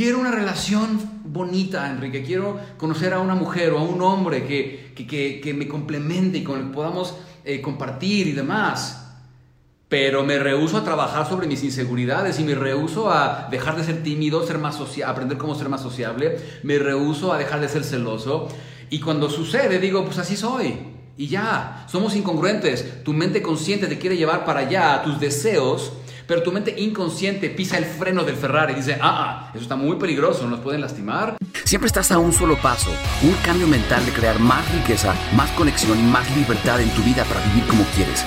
quiero una relación bonita, Enrique. Quiero conocer a una mujer o a un hombre que, que, que, me complemente y con el que podamos eh, compartir y demás. Pero me rehuso a trabajar sobre mis inseguridades y me rehuso a dejar de ser tímido, ser más aprender cómo ser más sociable. Me rehuso a dejar de ser celoso. Y cuando sucede, digo, pues así soy. Y ya, somos incongruentes. Tu mente consciente te quiere llevar para allá, tus deseos pero tu mente inconsciente pisa el freno del Ferrari y dice, ah, ah, eso está muy peligroso, nos pueden lastimar. Siempre estás a un solo paso, un cambio mental de crear más riqueza, más conexión y más libertad en tu vida para vivir como quieres.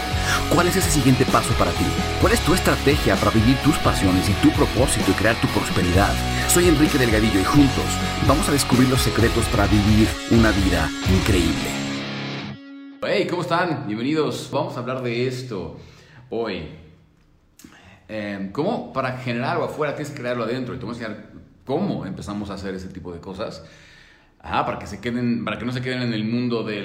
¿Cuál es ese siguiente paso para ti? ¿Cuál es tu estrategia para vivir tus pasiones y tu propósito y crear tu prosperidad? Soy Enrique Delgadillo y juntos vamos a descubrir los secretos para vivir una vida increíble. Hey, ¿cómo están? Bienvenidos. Vamos a hablar de esto hoy. Em, ¿Cómo para generar algo afuera tienes que crearlo adentro? Y te voy a enseñar cómo empezamos a hacer ese tipo de cosas. para que, se queden, para que no se queden en el mundo de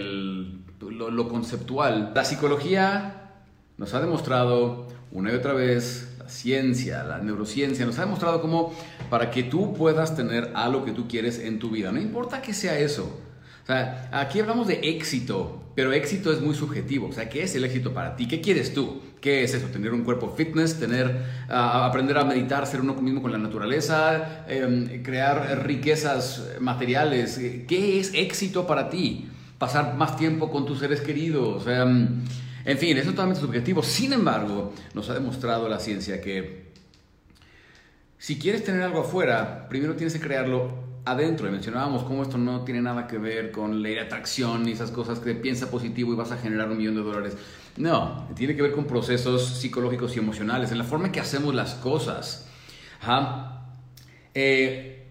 lo, conceptual. La psicología nos ha demostrado una y otra vez, la ciencia, la neurociencia, nos ha demostrado cómo para que tú puedas tener algo que tú quieres en tu vida, no importa que sea eso, sea, aquí hablamos de éxito, pero éxito es muy subjetivo. O sea, ¿qué es el éxito para ti? ¿Qué quieres tú? ¿Qué es eso? ¿Tener un cuerpo fitness? ¿Tener, aprender a meditar, ser uno mismo con la naturaleza? Em, ¿Crear riquezas materiales? ¿Qué es éxito para ti? ¿Pasar más tiempo con tus seres queridos? Em, en fin, eso es totalmente subjetivo. Sin embargo, nos ha demostrado la ciencia que si quieres tener algo afuera, primero tienes que crearlo adentro. Y mencionábamos cómo esto no tiene nada que ver con ley de atracción y esas cosas que piensa positivo y vas a generar un millón de dólares. No, tiene que ver con procesos psicológicos y emocionales, en la forma en que hacemos las cosas. Eh,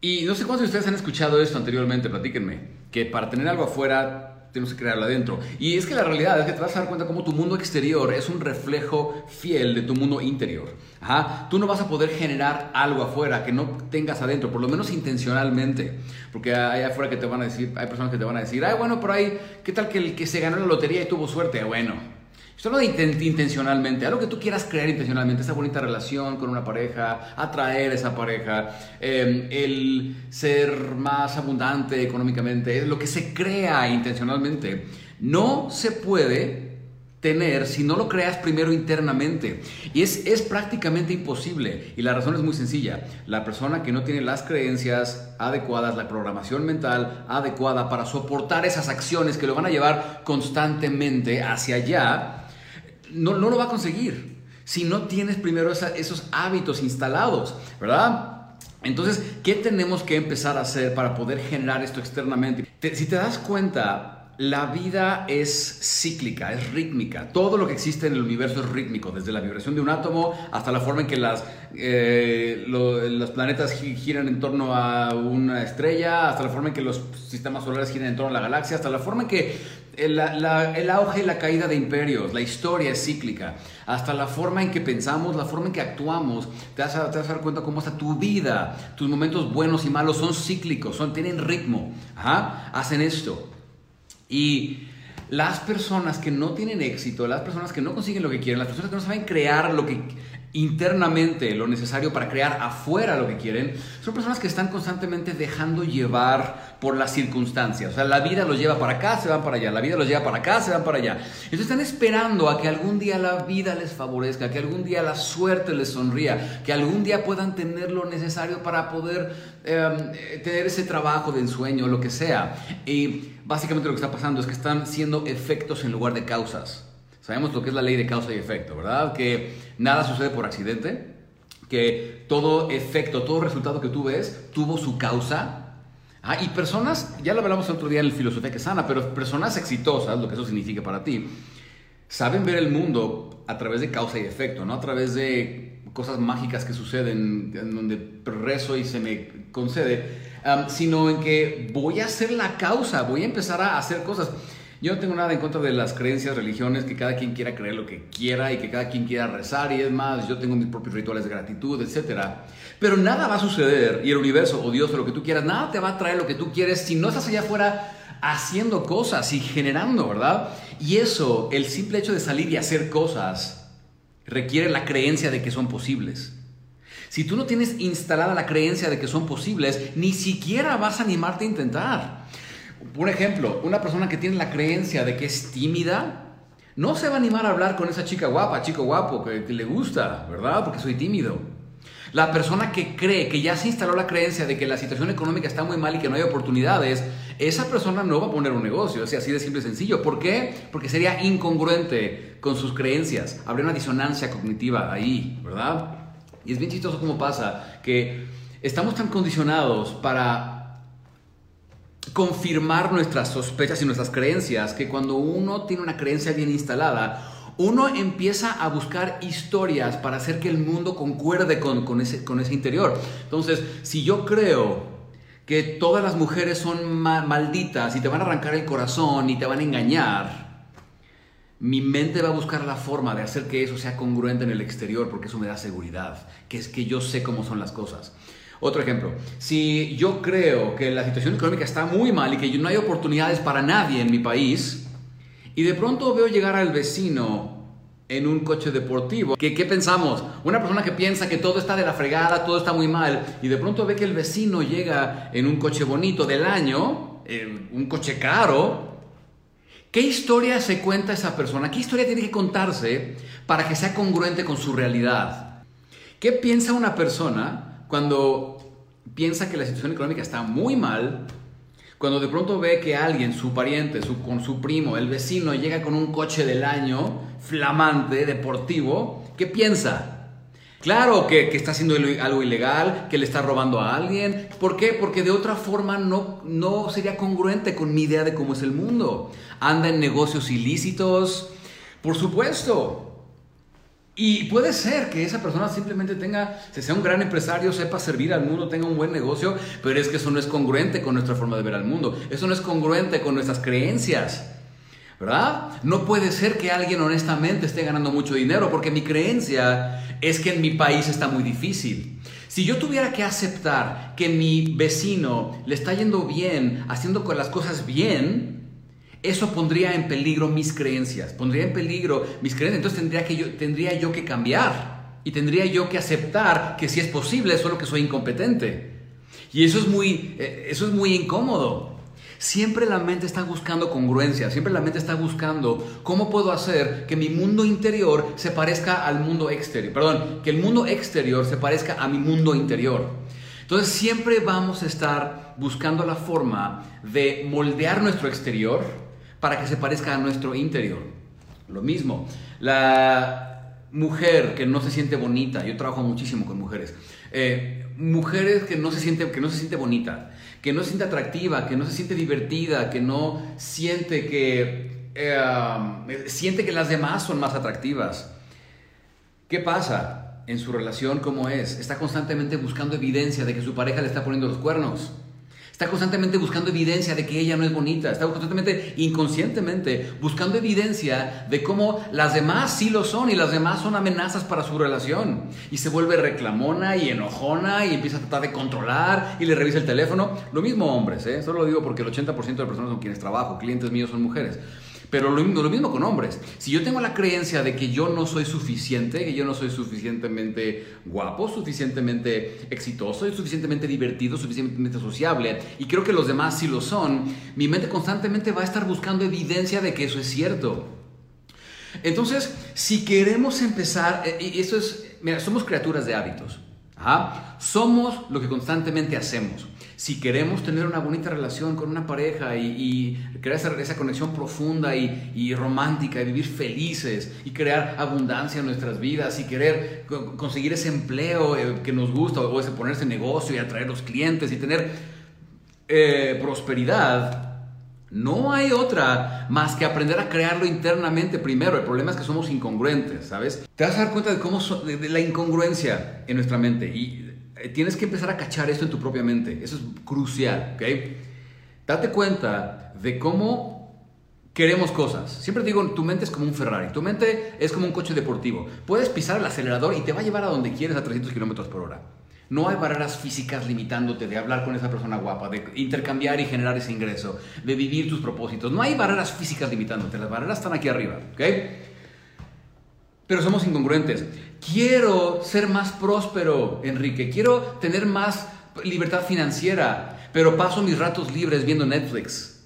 y no sé cuántos de ustedes han escuchado esto anteriormente, platíquenme, que para tener algo afuera tenemos que crearlo adentro. Y es que la realidad es que te vas a dar cuenta cómo tu mundo exterior es un reflejo fiel de tu mundo interior. Ajá. Tú no vas a poder generar algo afuera que no tengas adentro, por lo menos intencionalmente. Porque hay afuera que te van a decir, hay personas que te van a decir, ay, bueno, por ahí, ¿qué tal que el que se ganó la lotería y tuvo suerte? Bueno, Solo de intencionalmente, algo que tú quieras crear intencionalmente, esa bonita relación con una pareja, atraer a esa pareja, em, el ser más abundante económicamente, lo que se crea intencionalmente. No se puede tener si no lo creas primero internamente. Y es, es prácticamente imposible. Y la razón es muy sencilla. La persona que no tiene las creencias adecuadas, la programación mental adecuada para soportar esas acciones que lo van a llevar constantemente hacia allá, no, lo va a conseguir si no tienes primero esos hábitos instalados, ¿verdad? Entonces, ¿qué tenemos que empezar a hacer para poder generar esto externamente? si te das cuenta, la vida es cíclica, es rítmica. Todo lo que existe en el universo es rítmico, desde la vibración de un átomo hasta la forma en que las, eh, los planetas giran en torno a una estrella, hasta la forma en que los sistemas solares giran en torno a la galaxia, hasta la forma en que el, auge y la caída de imperios, la historia es cíclica, hasta la forma en que pensamos, la forma en que actuamos, te vas a, te vas a dar cuenta cómo hasta tu vida, tus momentos buenos y malos son cíclicos, son, tienen ritmo, hacen esto. Y las personas que no tienen éxito, las personas que no consiguen lo que quieren, las personas que no saben crear lo que internamente lo necesario para crear afuera lo que quieren, son personas que están constantemente dejando llevar por las circunstancias. O sea, la vida los lleva para acá, se van para allá, la vida los lleva para acá, se van para allá. Entonces están esperando a que algún día la vida les favorezca, que algún día la suerte les sonría, que algún día puedan tener lo necesario para poder em, tener ese trabajo de ensueño, lo que sea. Y básicamente lo que está pasando es que están siendo efectos en lugar de causas. Sabemos lo que es la ley de causa y efecto, ¿verdad? Que nada sucede por accidente, que todo efecto, todo resultado que tú ves tuvo su causa. Ah, y personas, ya lo hablamos otro día en el Filosofía que Sana, pero personas exitosas, lo que eso significa para ti, saben ver el mundo a través de causa y efecto, no a través de cosas mágicas que suceden, en donde rezo y se me concede, sino en que voy a ser la causa, voy a empezar a hacer cosas. Yo no tengo nada en contra de las creencias, religiones, que cada quien quiera creer lo que quiera y que cada quien quiera rezar y es más, yo tengo mis propios rituales de gratitud, etc. Pero nada va a suceder y el universo o Dios o lo que tú quieras, nada te va a traer lo que tú quieres si no estás allá afuera haciendo cosas y generando, ¿verdad? Y eso, el simple hecho de salir y hacer cosas, requiere la creencia de que son posibles. Si tú no tienes instalada la creencia de que son posibles, ni siquiera vas a animarte a intentar. Por ejemplo, una persona que tiene la creencia de que es tímida, no se va a animar a hablar con esa chica guapa, chico guapo, que, le gusta, ¿verdad? Porque soy tímido. La persona que cree, que ya se instaló la creencia de que la situación económica está muy mal y que no hay oportunidades, esa persona no va a poner un negocio, es así de simple y sencillo. ¿Por qué? Porque sería incongruente con sus creencias. Habría una disonancia cognitiva ahí, ¿verdad? Y es bien chistoso cómo pasa que estamos tan condicionados para confirmar nuestras sospechas y nuestras creencias que cuando uno tiene una creencia bien instalada, uno empieza a buscar historias para hacer que el mundo concuerde con, ese, con ese interior. Entonces, si yo creo que todas las mujeres son malditas y te van a arrancar el corazón y te van a engañar, mi mente va a buscar la forma de hacer que eso sea congruente en el exterior porque eso me da seguridad, que es que yo sé cómo son las cosas. Otro ejemplo, si yo creo que la situación económica está muy mal y que no hay oportunidades para nadie en mi país, y de pronto veo llegar al vecino en un coche deportivo. ¿Qué, ¿Qué, pensamos? Una persona que piensa que todo está de la fregada, todo está muy mal, y de pronto ve que el vecino llega en un coche bonito del año, un coche caro. ¿Qué historia se cuenta esa persona? ¿Qué historia tiene que contarse para que sea congruente con su realidad? ¿Qué piensa una persona cuando piensa que la situación económica está muy mal? Cuando de pronto ve que alguien, su pariente, su, con su primo, el vecino, llega con un coche del año, flamante, deportivo, ¿qué piensa? Claro que, que, está haciendo algo ilegal, que le está robando a alguien. ¿Por qué? Porque de otra forma no, no sería congruente con mi idea de cómo es el mundo. Anda en negocios ilícitos. Por supuesto, y puede ser que esa persona simplemente tenga, se sea un gran empresario, sepa servir al mundo, tenga un buen negocio, pero es que eso no es congruente con nuestra forma de ver al mundo. Eso no es congruente con nuestras creencias. ¿Verdad? No puede ser que alguien honestamente esté ganando mucho dinero porque mi creencia es que en mi país está muy difícil. Si yo tuviera que aceptar que mi vecino le está yendo bien, haciendo las cosas bien, eso pondría en peligro mis creencias, pondría en peligro mis creencias. Entonces tendría, que yo, tendría yo que cambiar y tendría yo que aceptar que si es posible, solo que soy incompetente. Y eso es muy, eh, eso es muy incómodo. Siempre la mente está buscando congruencia, siempre la mente está buscando cómo puedo hacer que mi mundo interior se parezca al mundo exterior. Perdón, que el mundo exterior se parezca a mi mundo interior. Entonces siempre vamos a estar buscando la forma de moldear nuestro exterior para que se parezca a nuestro interior. Lo mismo, la mujer que no se siente bonita, yo trabajo muchísimo con mujeres, eh, mujeres que no, se siente, que no se siente bonita, que no se siente atractiva, que no se siente divertida, que no siente que, eh, siente que las demás son más atractivas. ¿Qué pasa en su relación? ¿Cómo es? Está constantemente buscando evidencia de que su pareja le está poniendo los cuernos. Está constantemente buscando evidencia de que ella no es bonita. Está constantemente, inconscientemente, buscando evidencia de cómo las demás sí lo son y las demás son amenazas para su relación. Y se vuelve reclamona y enojona y empieza a tratar de controlar y le revisa el teléfono. Lo mismo hombres, ¿eh? Solo lo digo porque el 80% de personas con quienes trabajo, clientes míos son mujeres. Pero lo, lo, mismo con hombres. Si yo tengo la creencia de que yo no soy suficiente, que yo no soy suficientemente guapo, suficientemente exitoso, suficientemente divertido, suficientemente sociable, y creo que los demás sí lo son, mi mente constantemente va a estar buscando evidencia de que eso es cierto. Entonces, si queremos empezar, eh, y eso es, mira, somos criaturas de hábitos. Somos lo que constantemente hacemos. Si queremos tener una bonita relación con una pareja y, crear esa, conexión profunda y, romántica y vivir felices y crear abundancia en nuestras vidas y querer conseguir ese empleo eh, que nos gusta o ese ponerse negocio y atraer los clientes y tener eh, prosperidad, no hay otra más que aprender a crearlo internamente primero. El problema es que somos incongruentes, ¿sabes? Te vas a dar cuenta de cómo de, la incongruencia en nuestra mente y tienes que empezar a cachar esto en tu propia mente. Eso es crucial, ¿ok? Date cuenta de cómo queremos cosas. Siempre digo, tu mente es como un Ferrari, tu mente es como un coche deportivo. Puedes pisar el acelerador y te va a llevar a donde quieres a 300 kilómetros por hora. No hay barreras físicas limitándote de hablar con esa persona guapa, de intercambiar y generar ese ingreso, de vivir tus propósitos. No hay barreras físicas limitándote, las barreras están aquí arriba, ¿ok? Pero somos incongruentes. Quiero ser más próspero, Enrique. Quiero tener más libertad financiera, pero paso mis ratos libres viendo Netflix.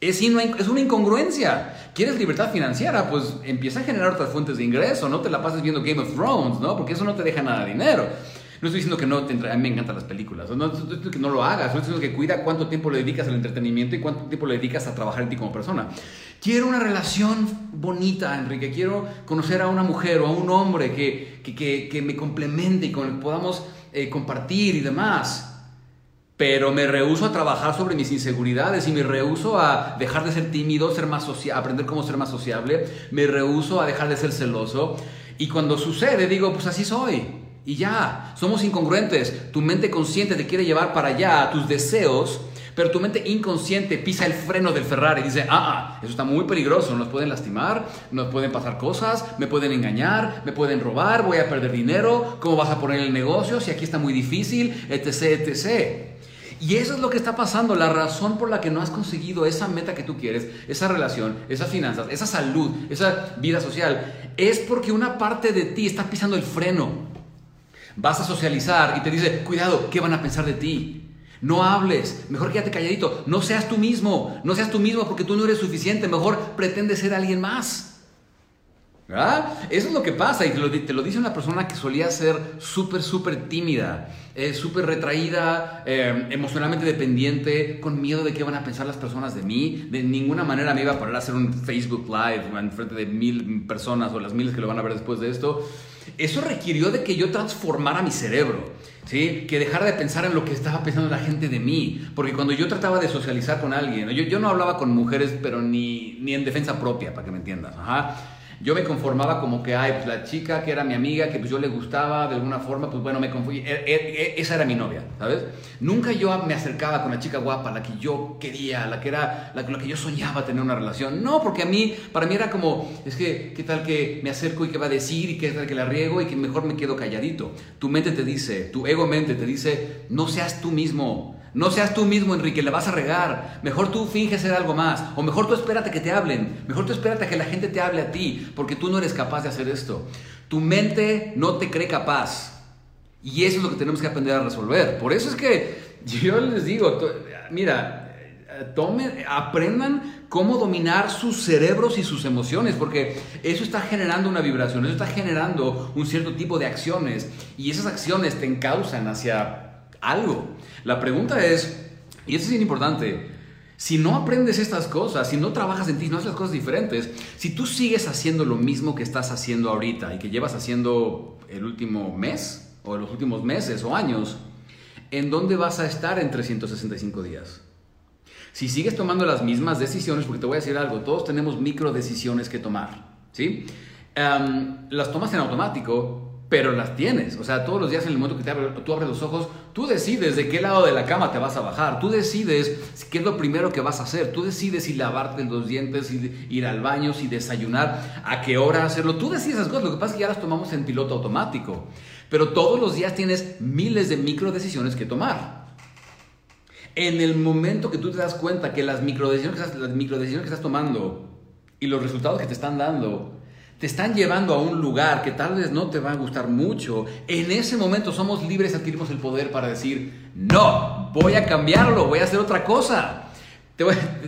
Es, una incongruencia. ¿Quieres libertad financiera? Pues empieza a generar otras fuentes de ingreso. No te la pases viendo Game of Thrones, ¿no? Porque eso no te deja nada de dinero. No estoy diciendo que no te a mí me encantan las películas, no estoy diciendo que no lo hagas, estoy diciendo que cuida cuánto tiempo le dedicas al entretenimiento y cuánto tiempo le dedicas a trabajar en ti como persona. Quiero una relación bonita, Enrique, quiero conocer a una mujer o a un hombre que, que, que, me complemente y con el que podamos eh, compartir y demás pero me rehuso a trabajar sobre mis inseguridades y me rehuso a dejar de ser tímido, ser más aprender cómo ser más sociable, me rehuso a dejar de ser celoso y cuando sucede digo, pues así soy. Y ya, somos incongruentes. Tu mente consciente te quiere llevar para allá, tus deseos, pero tu mente inconsciente pisa el freno del Ferrari y dice, ah, ah, eso está muy peligroso, nos pueden lastimar, nos pueden pasar cosas, me pueden engañar, me pueden robar, voy a perder dinero, ¿cómo vas a poner el negocio si aquí está muy difícil, etc., etc.? Y eso es lo que está pasando, la razón por la que no has conseguido esa meta que tú quieres, esa relación, esas finanzas, esa salud, esa vida social, es porque una parte de ti está pisando el freno. Vas a socializar y te dice, cuidado, ¿qué van a pensar de ti? No hables, mejor quédate calladito, no seas tú mismo, no seas tú mismo porque tú no eres suficiente, mejor pretende ser alguien más. Eso es lo que pasa y te lo, dice una persona que solía ser súper, súper tímida, eh, súper retraída, eh, emocionalmente dependiente, con miedo de qué van a pensar las personas de mí. De ninguna manera me iba a parar a hacer un Facebook Live en frente de mil personas o las miles que lo van a ver después de esto. Eso requirió de que yo transformara mi cerebro, ¿sí? que dejara de pensar en lo que estaba pensando la gente de mí. Porque cuando yo trataba de socializar con alguien, yo, yo no hablaba con mujeres, pero ni, ni en defensa propia, para que me entiendas. Ajá yo me conformaba como que, ay, pues la chica que era mi amiga, que pues yo le gustaba de alguna forma, pues bueno, me confundí. E, e, e, esa era mi novia, ¿sabes? Nunca yo me acercaba con la chica guapa, la que yo quería, la que era, la, que yo soñaba tener una relación. No, porque a mí, para mí era como, es que, ¿qué tal que me acerco y qué va a decir y qué tal que la riego y que mejor me quedo calladito? Tu mente te dice, tu ego mente te dice, no seas tú mismo. No seas tú mismo, Enrique, le vas a regar. Mejor tú finge ser algo más. O mejor tú espérate que te hablen. Mejor tú espérate que la gente te hable a ti, porque tú no eres capaz de hacer esto. Tu mente no te cree capaz. Y eso es lo que tenemos que aprender a resolver. Por eso es que yo les digo, mira, tomen, aprendan cómo dominar sus cerebros y sus emociones, porque eso está generando una vibración, eso está generando un cierto tipo de acciones, y esas acciones te encausan hacia algo. La pregunta es, y esto es importante, si no aprendes estas cosas, si no trabajas en ti, no haces las cosas diferentes, si tú sigues haciendo lo mismo que estás haciendo ahorita y que llevas haciendo el último mes o los últimos meses o años, ¿en dónde vas a estar en 365 días? Si sigues tomando las mismas decisiones, porque te voy a decir algo, todos tenemos micro decisiones que tomar, ¿sí? Em, las tomas en automático pero las tienes. O sea, todos los días en el momento que te tú abres los ojos, tú decides de qué lado de la cama te vas a bajar, tú decides qué es lo primero que vas a hacer, tú decides si lavarte los dientes, si ir al baño, si desayunar, a qué hora hacerlo, tú decides esas cosas. Lo que pasa es que ya las tomamos en piloto automático, pero todos los días tienes miles de micro decisiones que tomar. En el momento que tú te das cuenta que las micro decisiones, las micro decisiones que estás tomando y los resultados que te están dando te están llevando a un lugar que tal vez no te va a gustar mucho, en ese momento somos libres, adquirimos el poder para decir, no, voy a cambiarlo, voy a hacer otra cosa.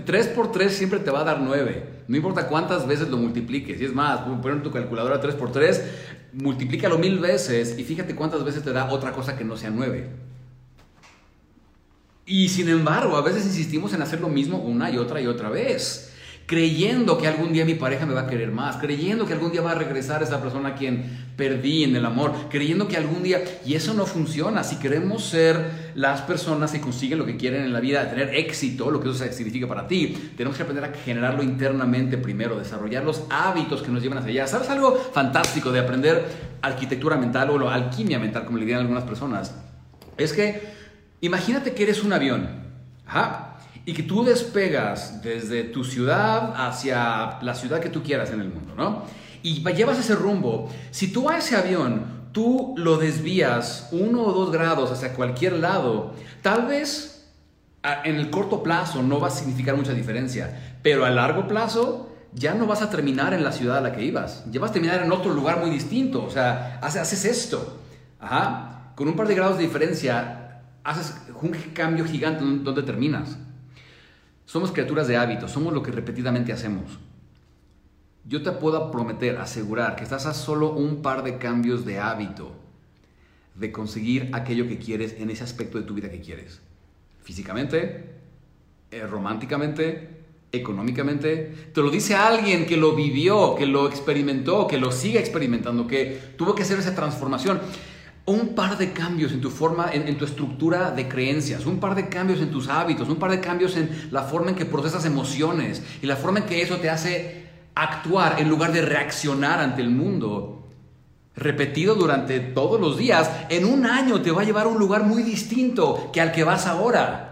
3 por 3 siempre te va a dar 9. No importa cuántas veces lo multipliques. Y es más, en tu calculadora 3 por 3, multiplícalo mil veces y fíjate cuántas veces te da otra cosa que no sea 9. Y sin embargo, a veces insistimos en hacer lo mismo una y otra y otra vez creyendo que algún día mi pareja me va a querer más, creyendo que algún día va a regresar esa persona a quien perdí en el amor, creyendo que algún día, y eso no funciona, si queremos ser las personas que consiguen lo que quieren en la vida, tener éxito, lo que eso significa para ti, tenemos que aprender a generarlo internamente primero, desarrollar los hábitos que nos llevan hacia allá. ¿Sabes algo fantástico de aprender arquitectura mental o alquimia mental, como le dirían algunas personas? Es que imagínate que eres un avión. Ajá y que tú despegas desde tu ciudad hacia la ciudad que tú quieras en el mundo, ¿no? Y llevas ese rumbo. Si tú a ese avión tú lo desvías uno o dos grados hacia cualquier lado, tal vez en el corto plazo no va a significar mucha diferencia, pero a largo plazo ya no vas a terminar en la ciudad a la que ibas. Ya vas a terminar en otro lugar muy distinto. O sea, haces esto. Ajá. Con un par de grados de diferencia, haces un cambio gigante donde terminas. Somos criaturas de hábitos, somos lo que repetidamente hacemos. Yo te puedo prometer, asegurar que estás a solo un par de cambios de hábito de conseguir aquello que quieres en ese aspecto de tu vida que quieres. Físicamente, eh, románticamente, económicamente. Te lo dice alguien que lo vivió, que lo experimentó, que lo sigue experimentando, que tuvo que hacer esa transformación. Un par de cambios en tu forma, en, tu estructura de creencias, un par de cambios en tus hábitos, un par de cambios en la forma en que procesas emociones y la forma en que eso te hace actuar en lugar de reaccionar ante el mundo. Repetido durante todos los días, en un año te va a llevar a un lugar muy distinto que al que vas ahora.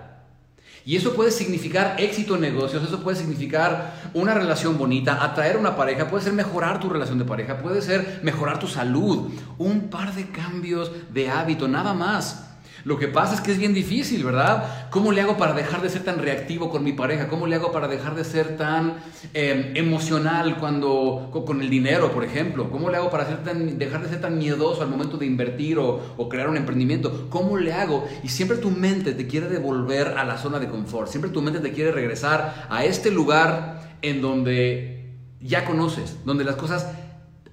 Y eso puede significar éxito en negocios, eso puede significar una relación bonita, atraer una pareja, puede ser mejorar tu relación de pareja, puede ser mejorar tu salud, un par de cambios de hábito, nada más. Lo que pasa es que es bien difícil, ¿verdad? ¿Cómo le hago para dejar de ser tan reactivo con mi pareja? ¿Cómo le hago para dejar de ser tan em, emocional cuando con, el dinero, por ejemplo? ¿Cómo le hago para dejar de ser tan miedoso al momento de invertir o crear un emprendimiento? ¿Cómo le hago? Y siempre tu mente te quiere devolver a la zona de confort. Siempre tu mente te quiere regresar a este lugar en donde ya conoces, donde las cosas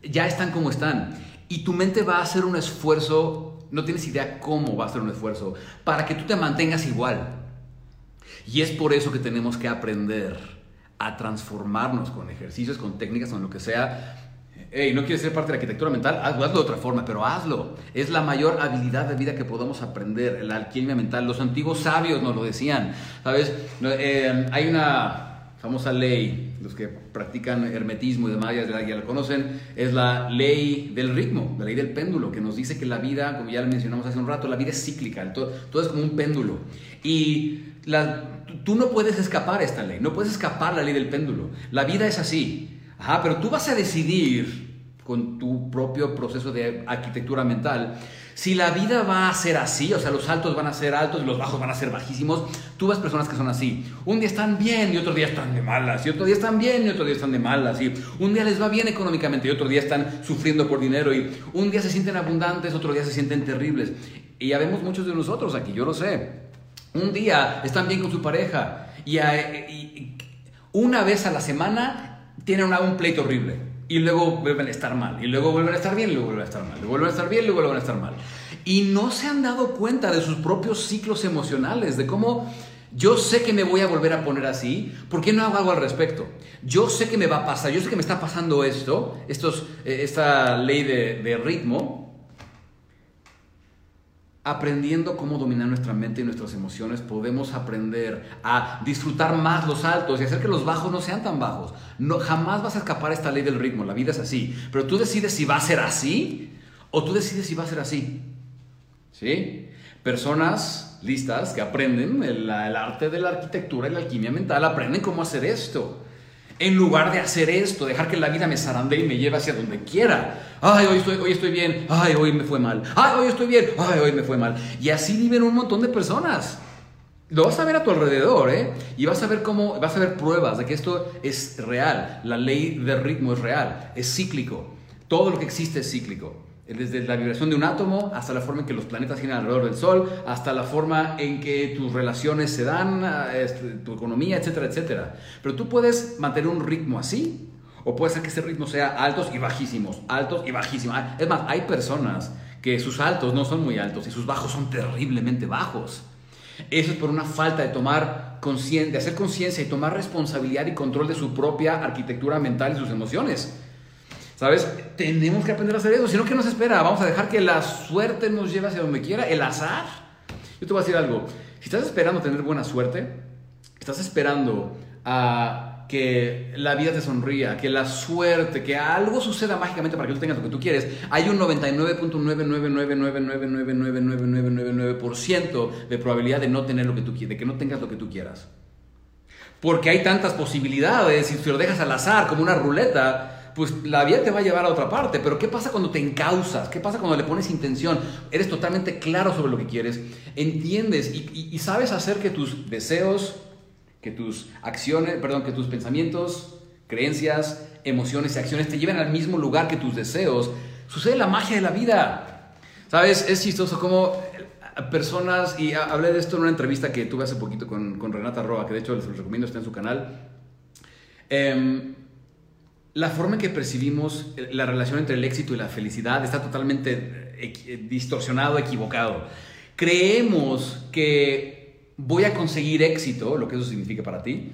ya están como están. Y tu mente va a hacer un esfuerzo no tienes idea cómo va a ser un esfuerzo para que tú te mantengas igual. Y es por eso que tenemos que aprender a transformarnos con ejercicios, con técnicas, con lo que sea. Hey, no quieres ser parte de la arquitectura mental, hazlo, de otra forma, pero hazlo. Es la mayor habilidad de vida que podemos aprender, la alquimia mental. Los antiguos sabios nos lo decían, ¿sabes? Eh, hay una famosa ley, los que practican hermetismo y demás ya, ya la conocen, es la ley del ritmo, la ley del péndulo, que nos dice que la vida, como ya lo mencionamos hace un rato, la vida es cíclica, todo, todo es como un péndulo. Y la, tú no puedes escapar a esta ley, no puedes escapar a la ley del péndulo. La vida es así, Ajá, pero tú vas a decidir con tu propio proceso de arquitectura mental si la vida va a ser así, o sea, los altos van a ser altos y los bajos van a ser bajísimos, tú ves personas que son así. Un día están bien y otro día están de malas, y otro día están bien y otro día están de malas, y un día les va bien económicamente y otro día están sufriendo por dinero, y un día se sienten abundantes, otro día se sienten terribles. Y ya vemos muchos de nosotros aquí, yo lo sé. Un día están bien con su pareja y, una vez a la semana tienen un pleito horrible y luego vuelven a estar mal, y luego vuelven a estar bien, y luego vuelven a estar mal, y vuelven a estar bien, y luego vuelven a estar mal. Y no se han dado cuenta de sus propios ciclos emocionales, de cómo yo sé que me voy a volver a poner así, ¿por qué no hago algo al respecto? Yo sé que me va a pasar, yo sé que me está pasando esto, estos, eh, esta ley de ritmo, aprendiendo cómo dominar nuestra mente y nuestras emociones, podemos aprender a disfrutar más los altos y hacer que los bajos no sean tan bajos. No, jamás vas a escapar a esta ley del ritmo, la vida es así. Pero tú decides si va a ser así o tú decides si va a ser así. ¿Sí? Personas listas que aprenden el, el arte de la arquitectura y la alquimia mental, aprenden cómo hacer esto. En lugar de hacer esto, dejar que la vida me zarande y me lleve hacia donde quiera. Ay, hoy estoy, hoy estoy bien. Ay, hoy me fue mal. Ay, hoy estoy bien. Ay, hoy me fue mal. Y así viven un montón de personas. Lo vas a ver a tu alrededor, ¿eh? Y vas a ver cómo, vas a ver pruebas de que esto es real. La ley del ritmo es real, es cíclico. Todo lo que existe es cíclico desde la vibración de un átomo hasta la forma en que los planetas giran alrededor del Sol, hasta la forma en que tus relaciones se dan, este, tu economía, etcétera, etcétera. Pero tú puedes mantener un ritmo así, o puede ser que ese ritmo sea altos y bajísimos, altos y bajísimos. Es más, hay personas que sus altos no son muy altos y sus bajos son terriblemente bajos. Eso es por una falta de tomar conciencia, de hacer conciencia y tomar responsabilidad y control de su propia arquitectura mental y sus emociones. ¿Sabes? Tenemos que aprender a hacer eso. Si no, ¿qué nos espera? Vamos a dejar que la suerte nos lleve hacia donde quiera, el azar. Yo te voy a decir algo. Si estás esperando tener buena suerte, estás esperando a que la vida te sonría, que la suerte, que algo suceda mágicamente para que tú tengas lo que tú quieres, hay un 99.999999999% de probabilidad de no tener lo que tú quieres, de que no tengas lo que tú quieras. Porque hay tantas posibilidades y si lo dejas al azar como una ruleta, pues la vida te va a llevar a otra parte. Pero ¿qué pasa cuando te encausas? ¿Qué pasa cuando le pones intención? Eres totalmente claro sobre lo que quieres, entiendes y, sabes hacer que tus deseos, que tus acciones, perdón, que tus pensamientos, creencias, emociones y acciones te llevan al mismo lugar que tus deseos, sucede la magia de la vida. ¿Sabes? Es chistoso como personas, y hablé de esto en una entrevista que tuve hace poquito con, con Renata Roa, que de hecho les recomiendo, está en su canal. Em, la forma en que percibimos la relación entre el éxito y la felicidad está totalmente eh, distorsionado, equivocado. Creemos que voy a conseguir éxito, lo que eso significa para ti,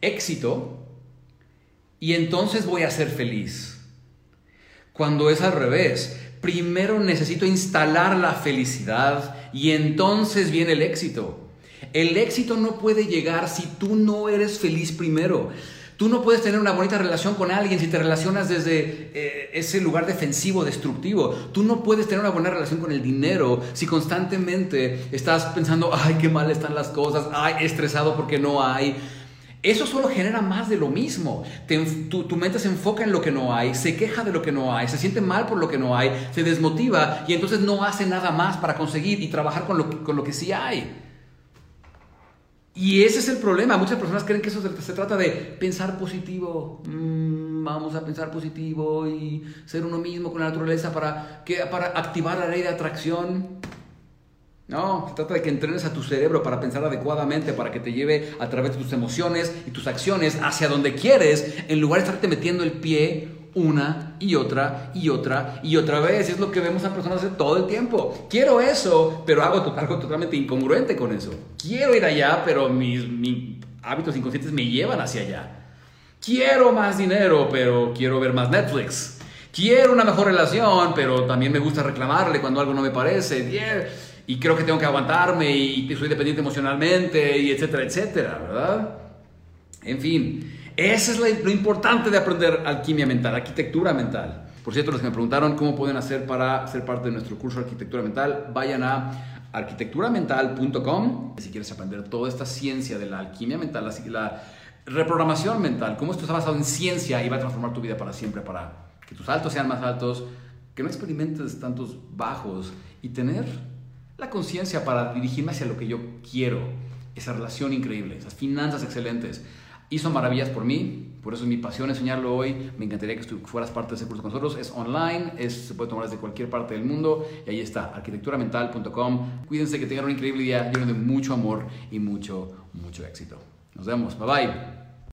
éxito, y entonces voy a ser feliz. Cuando es al revés, primero necesito instalar la felicidad y entonces viene el éxito. El éxito no puede llegar si tú no eres feliz primero. Tú no puedes tener una bonita relación con alguien si te relacionas desde eh, ese lugar defensivo, destructivo. Tú no puedes tener una buena relación con el dinero si constantemente estás pensando, ay, qué mal están las cosas, ay, estresado porque no hay. Eso solo genera más de lo mismo. tu, mente se enfoca en lo que no hay, se queja de lo que no hay, se siente mal por lo que no hay, se desmotiva y entonces no hace nada más para conseguir y trabajar con lo, con lo que sí hay. Y ese es el problema. Muchas personas creen que eso se, trata de pensar positivo. Mm, vamos a pensar positivo y ser uno mismo con la naturaleza para, que, para activar la ley de atracción. No, se trata de que entrenes a tu cerebro para pensar adecuadamente, para que te lleve a través de tus emociones y tus acciones hacia donde quieres, en lugar de estarte metiendo el pie una y otra y otra y otra vez. Es lo que vemos a personas todo el tiempo. Quiero eso, pero hago algo totalmente incongruente con eso. Quiero ir allá, pero mis, hábitos inconscientes me llevan hacia allá. Quiero más dinero, pero quiero ver más Netflix. Quiero una mejor relación, pero también me gusta reclamarle cuando algo no me parece. Y creo que tengo que aguantarme y soy dependiente emocionalmente y etcétera, etcétera, ¿verdad? En fin. Eso es lo importante de aprender alquimia mental, arquitectura mental. Por cierto, los que me preguntaron cómo pueden hacer para ser parte de nuestro curso de arquitectura mental, vayan a arquitecturamental.com. Si quieres aprender toda esta ciencia de la alquimia mental, la reprogramación mental, cómo esto está basado en ciencia y va a transformar tu vida para siempre, para que tus altos sean más altos, que no experimentes tantos bajos y tener la conciencia para dirigirme hacia lo que yo quiero, esa relación increíble, esas finanzas excelentes hizo maravillas por mí, por eso es mi pasión enseñarlo hoy. Me encantaría que fueras parte de ese curso con nosotros. Es online, es, se puede tomar desde cualquier parte del mundo y ahí está, arquitecturamental.com. Cuídense que tengan un increíble día lleno de mucho amor y mucho, mucho éxito. Nos vemos, bye bye.